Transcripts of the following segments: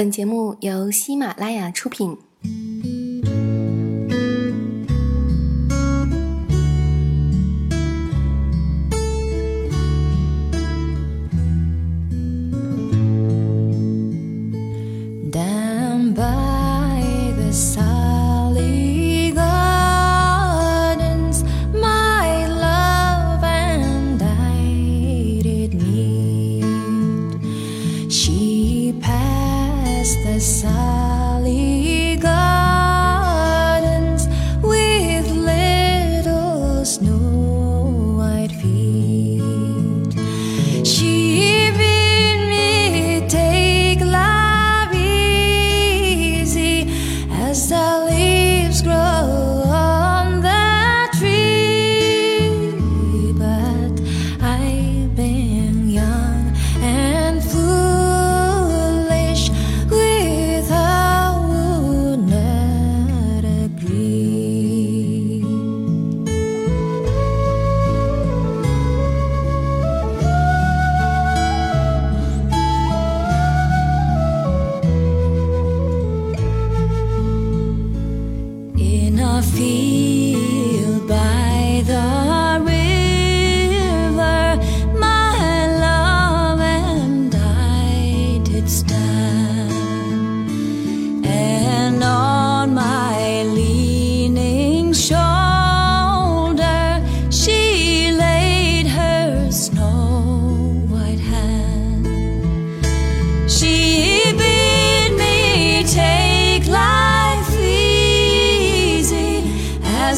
本节目由喜马拉雅出品。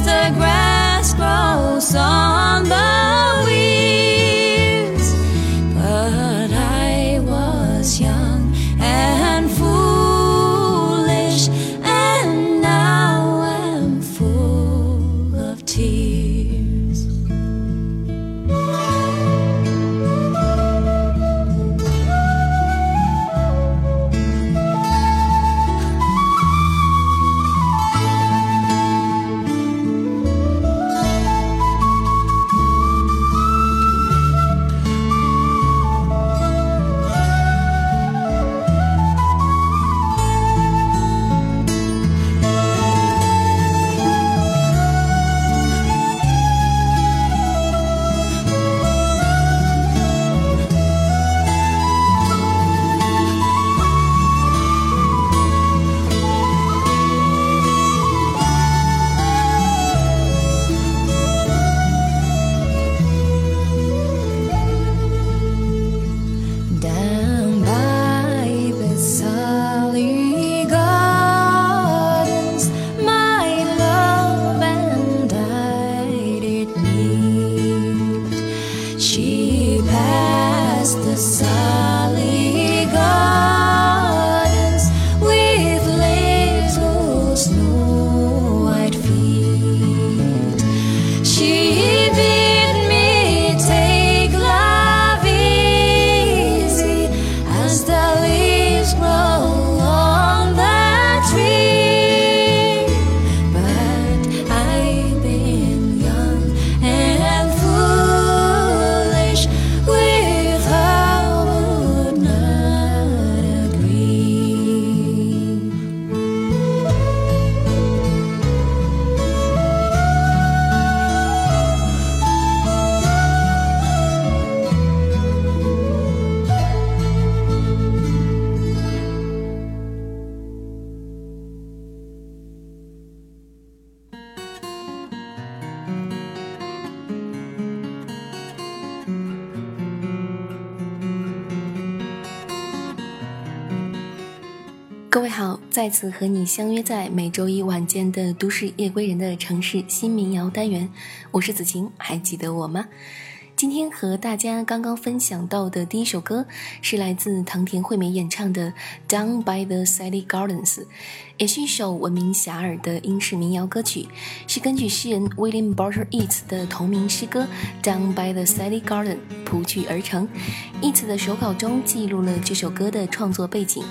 the grass grows on the 再次和你相约在每周一晚间的都市夜归人的城市新民谣单元，我是子晴，还记得我吗？今天和大家刚刚分享到的第一首歌是来自唐田惠美演唱的《Down by the Sally Gardens》，也是一首闻名遐迩的英式民谣歌曲，是根据诗人 William Butler Yeats 的同名诗歌《Down by the Sally Garden》谱曲而成。Yeats 的手稿中记录了这首歌的创作背景。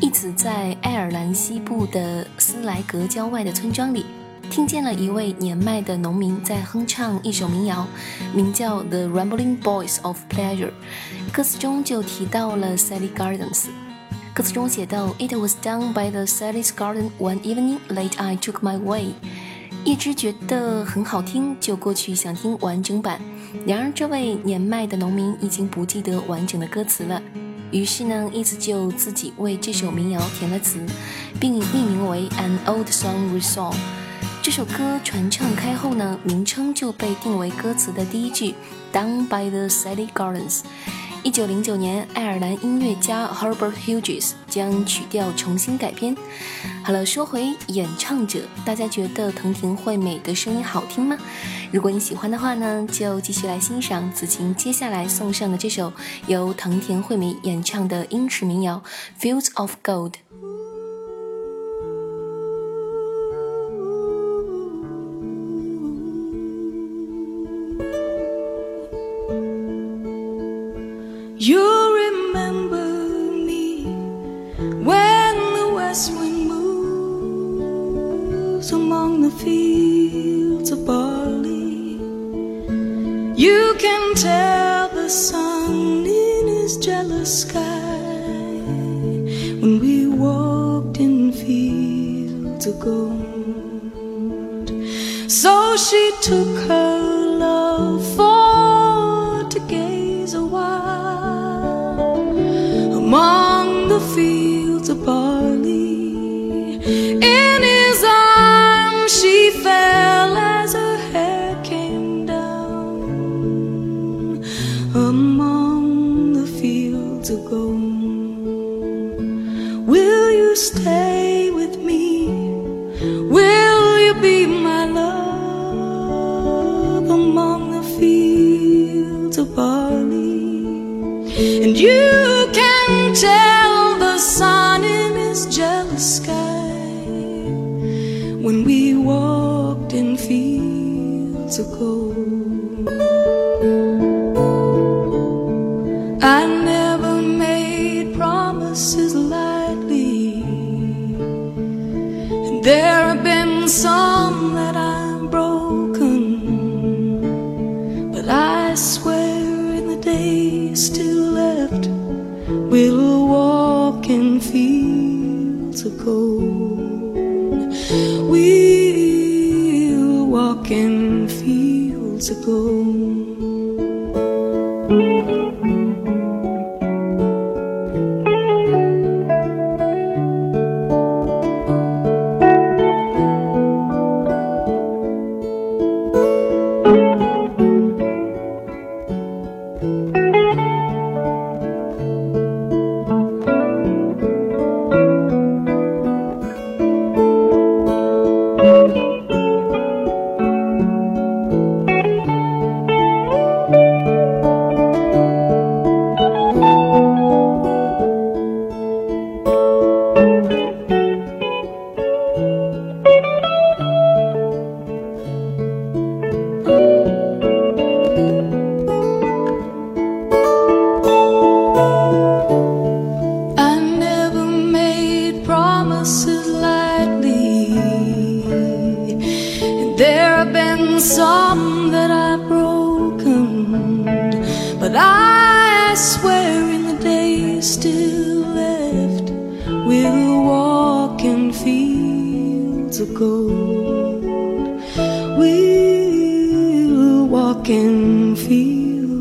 一此在爱尔兰西部的斯莱格郊外的村庄里，听见了一位年迈的农民在哼唱一首民谣，名叫《The Rambling Boys of Pleasure》，歌词中就提到了 Sally Gardens。歌词中写道：“It was down by the Sally's garden one evening late. I took my way。”一直觉得很好听，就过去想听完整版。然而，这位年迈的农民已经不记得完整的歌词了，于是呢，一直就自己为这首民谣填了词，并命名为《An Old Song r e s o l v e》。这首歌传唱开后呢，名称就被定为歌词的第一句：“Down by the Sally Gardens。”一九零九年，爱尔兰音乐家 Herbert Hughes 将曲调重新改编。好了，说回演唱者，大家觉得藤田惠美的声音好听吗？如果你喜欢的话呢，就继续来欣赏子晴接下来送上的这首由藤田惠美演唱的英式民谣《Fields of Gold》。the fields of barley. You can tell the sun in his jealous sky when we walked in fields of gold. So she took her. There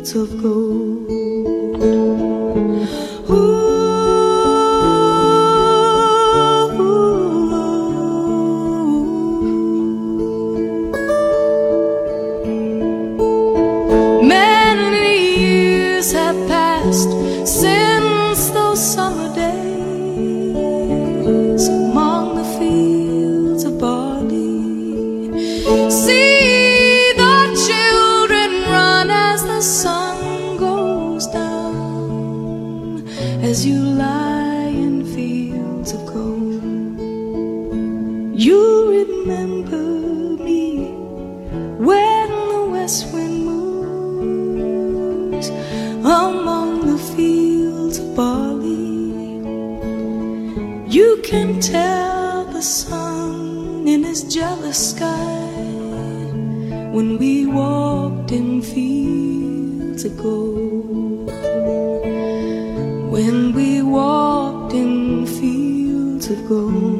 fields of gold. In his jealous sky when we walked in fields of gold. When we walked in fields of gold.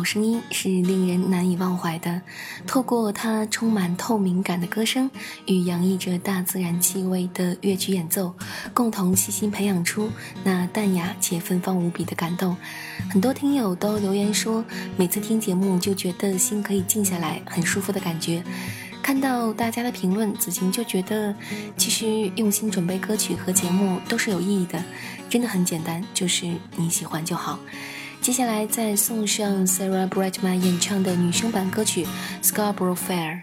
好声音是令人难以忘怀的。透过它充满透明感的歌声与洋溢着大自然气味的乐曲演奏，共同细心培养出那淡雅且芬芳无比的感动。很多听友都留言说，每次听节目就觉得心可以静下来，很舒服的感觉。看到大家的评论，子晴就觉得，其实用心准备歌曲和节目都是有意义的，真的很简单，就是你喜欢就好。接下来再送上 Sarah Brightman 演唱的女声版歌曲《Scarborough Fair》。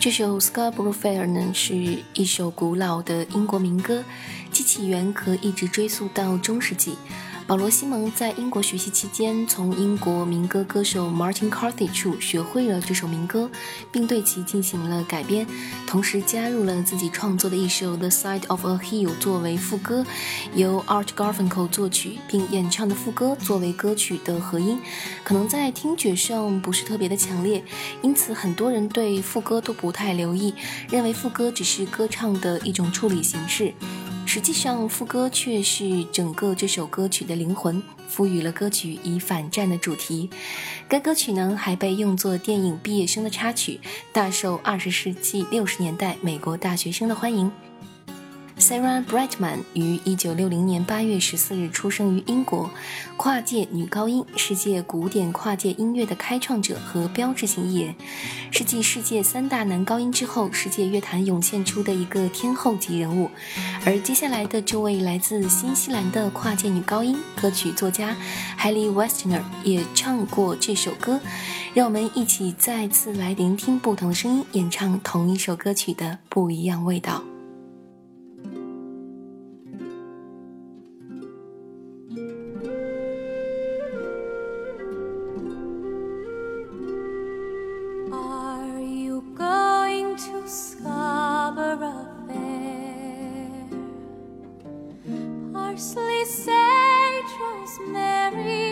这首《Scarborough Fair》呢，是一首古老的英国民歌，其起源可一直追溯到中世纪。保罗·西蒙在英国学习期间，从英国民歌歌手 Martin Carthy 处学会了这首民歌，并对其进行了改编，同时加入了自己创作的一首《The Side of a Hill》作为副歌，由 Art Garfunkel 作曲并演唱的副歌作为歌曲的合音，可能在听觉上不是特别的强烈，因此很多人对副歌都不太留意，认为副歌只是歌唱的一种处理形式。实际上，副歌却是整个这首歌曲的灵魂，赋予了歌曲以反战的主题。该歌曲呢，还被用作电影《毕业生》的插曲，大受二十世纪六十年代美国大学生的欢迎。Sarah Brightman 于一九六零年八月十四日出生于英国，跨界女高音，世界古典跨界音乐的开创者和标志性艺人，是继世界三大男高音之后，世界乐坛涌现出的一个天后级人物。而接下来的这位来自新西兰的跨界女高音，歌曲作家，Haley Westner 也唱过这首歌，让我们一起再次来聆听不同声音演唱同一首歌曲的不一样味道。fiercely sage rosemary.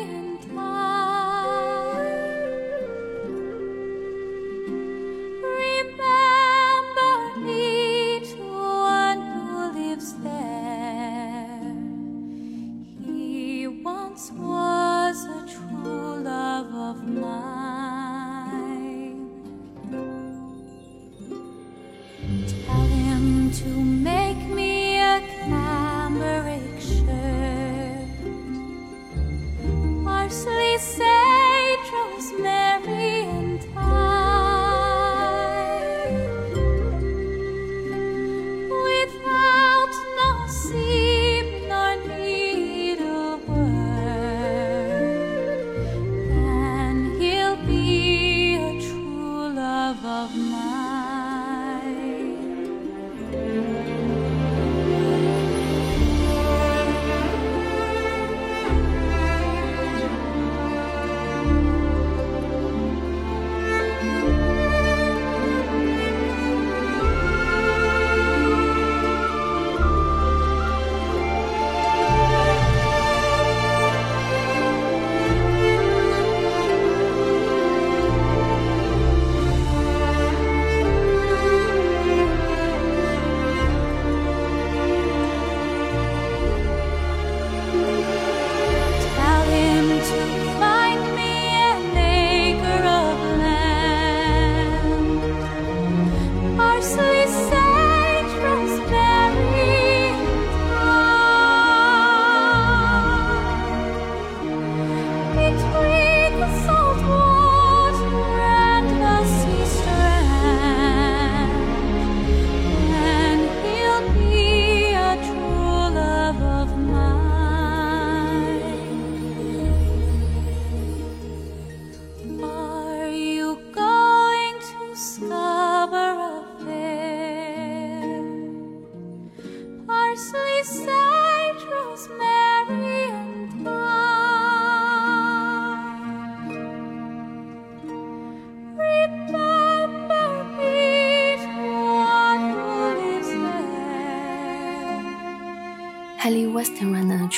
of my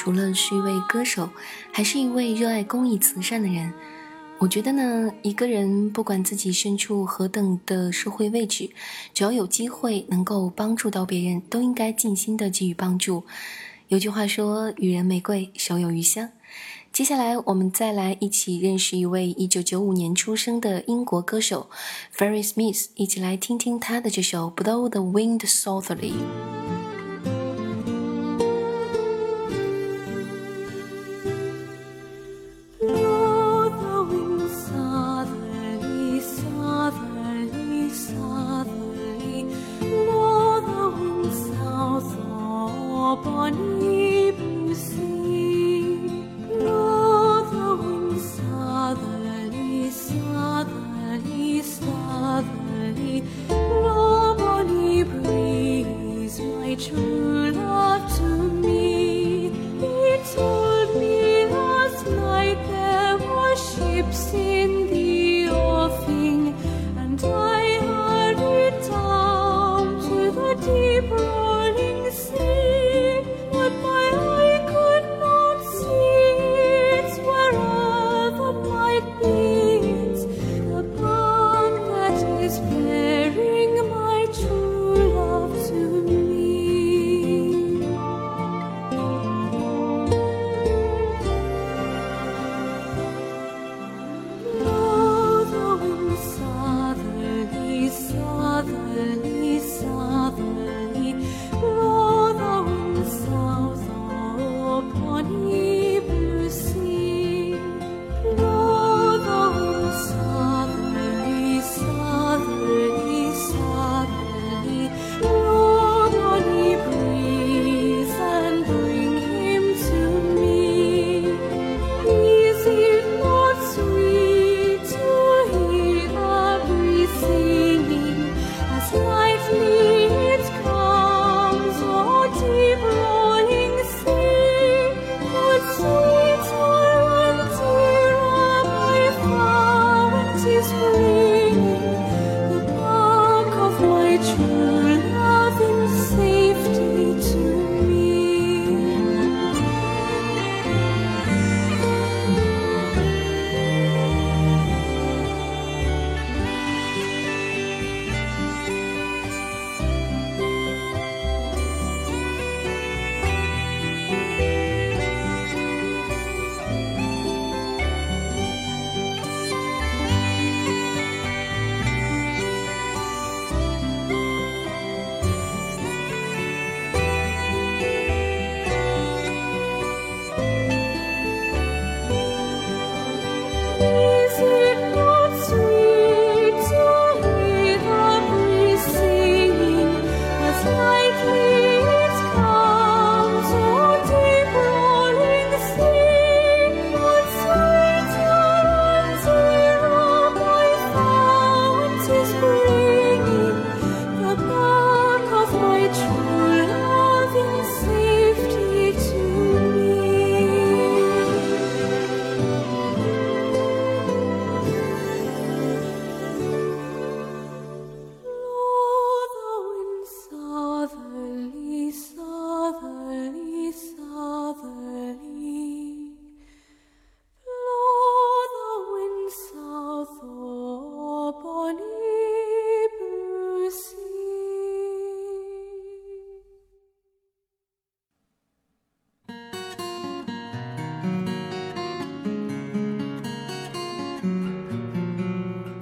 除了是一位歌手，还是一位热爱公益慈善的人。我觉得呢，一个人不管自己身处何等的社会位置，只要有机会能够帮助到别人，都应该尽心的给予帮助。有句话说：“予人玫瑰，手有余香。”接下来，我们再来一起认识一位1995年出生的英国歌手 Ferry Smith，一起来听听他的这首《Blow the Wind Softly》。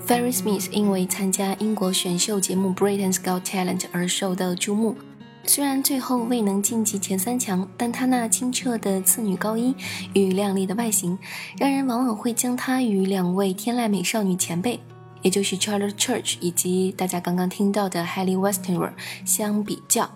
Ferry Smith 因为参加英国选秀节目《Britain's Got Talent》而受到注目。虽然最后未能晋级前三强，但她那清澈的次女高音与靓丽的外形，让人往往会将她与两位天籁美少女前辈，也就是 Charlotte Church 以及大家刚刚听到的 Hayley Westenra 相比较。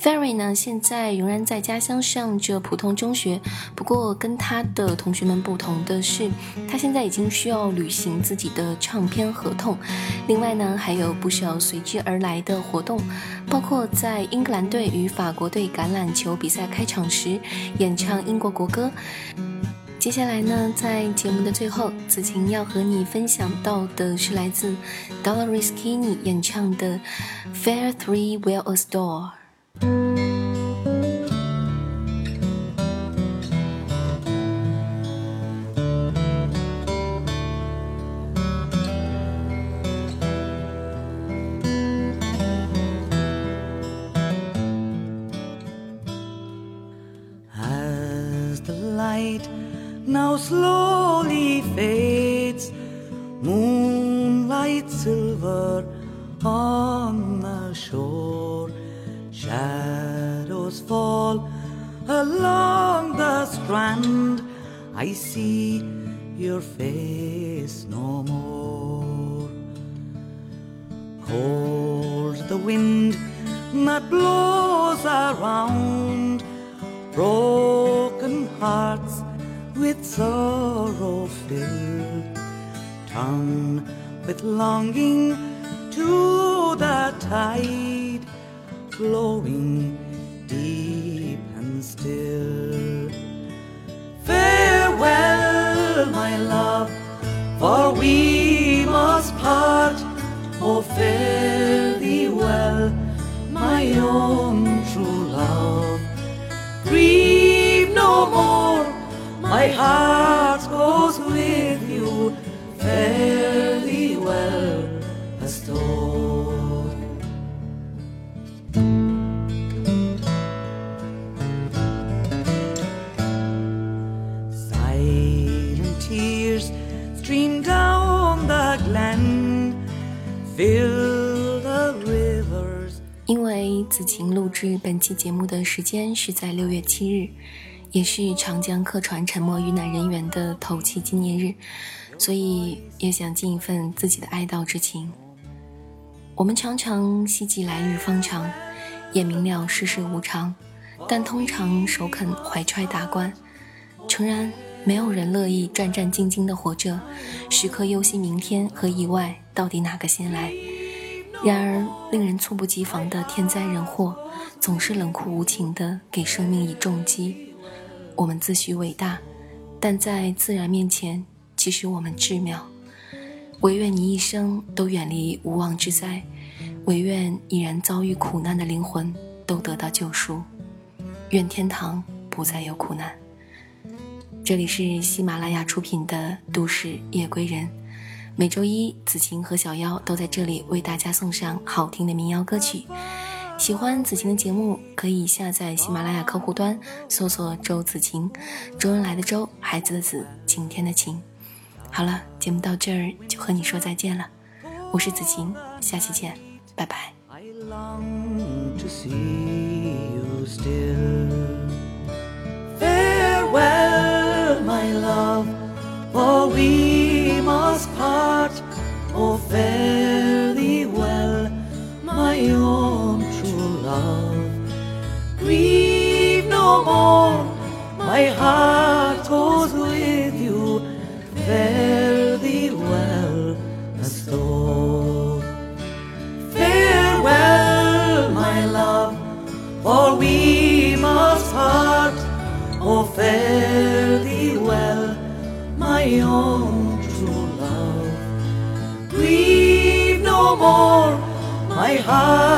Ferry 呢，现在仍然在家乡上着普通中学，不过跟他的同学们不同的是，他现在已经需要履行自己的唱片合同。另外呢，还有不少随之而来的活动，包括在英格兰队与法国队橄榄球比赛开场时演唱英国国歌。接下来呢，在节目的最后，子晴要和你分享到的是来自 Dolores k i n n y 演唱的《Fair Three Will Adore》。now slow strand. I see your face no more. Cold the wind that blows around broken hearts with sorrow filled, turn with longing to the tide flowing Farewell, my love, for we must part. Oh, fare thee well, my own true love. Grieve no more, my heart goes with you. Fare thee well, 子晴录制本期节目的时间是在六月七日，也是长江客船沉没遇难人员的头七纪念日，所以也想尽一份自己的哀悼之情。我们常常希冀来日方长，也明了世事无常，但通常首肯怀揣达观。诚然，没有人乐意战战兢兢地活着，时刻忧心明天和意外到底哪个先来。然而，令人猝不及防的天灾人祸，总是冷酷无情地给生命以重击。我们自诩伟大，但在自然面前，其实我们至渺。唯愿你一生都远离无妄之灾，唯愿已然遭遇苦难的灵魂都得到救赎，愿天堂不再有苦难。这里是喜马拉雅出品的《都市夜归人》，每周一子晴和小妖都在这里为大家送上好听的民谣歌曲。喜欢子晴的节目，可以下载喜马拉雅客户端，搜索“周子晴”，周恩来的周，孩子的子，晴天的晴。好了，节目到这儿就和你说再见了，我是子晴，下期见，拜拜。Must part. Oh, fare thee well, my own true love. Grieve no more, my heart high.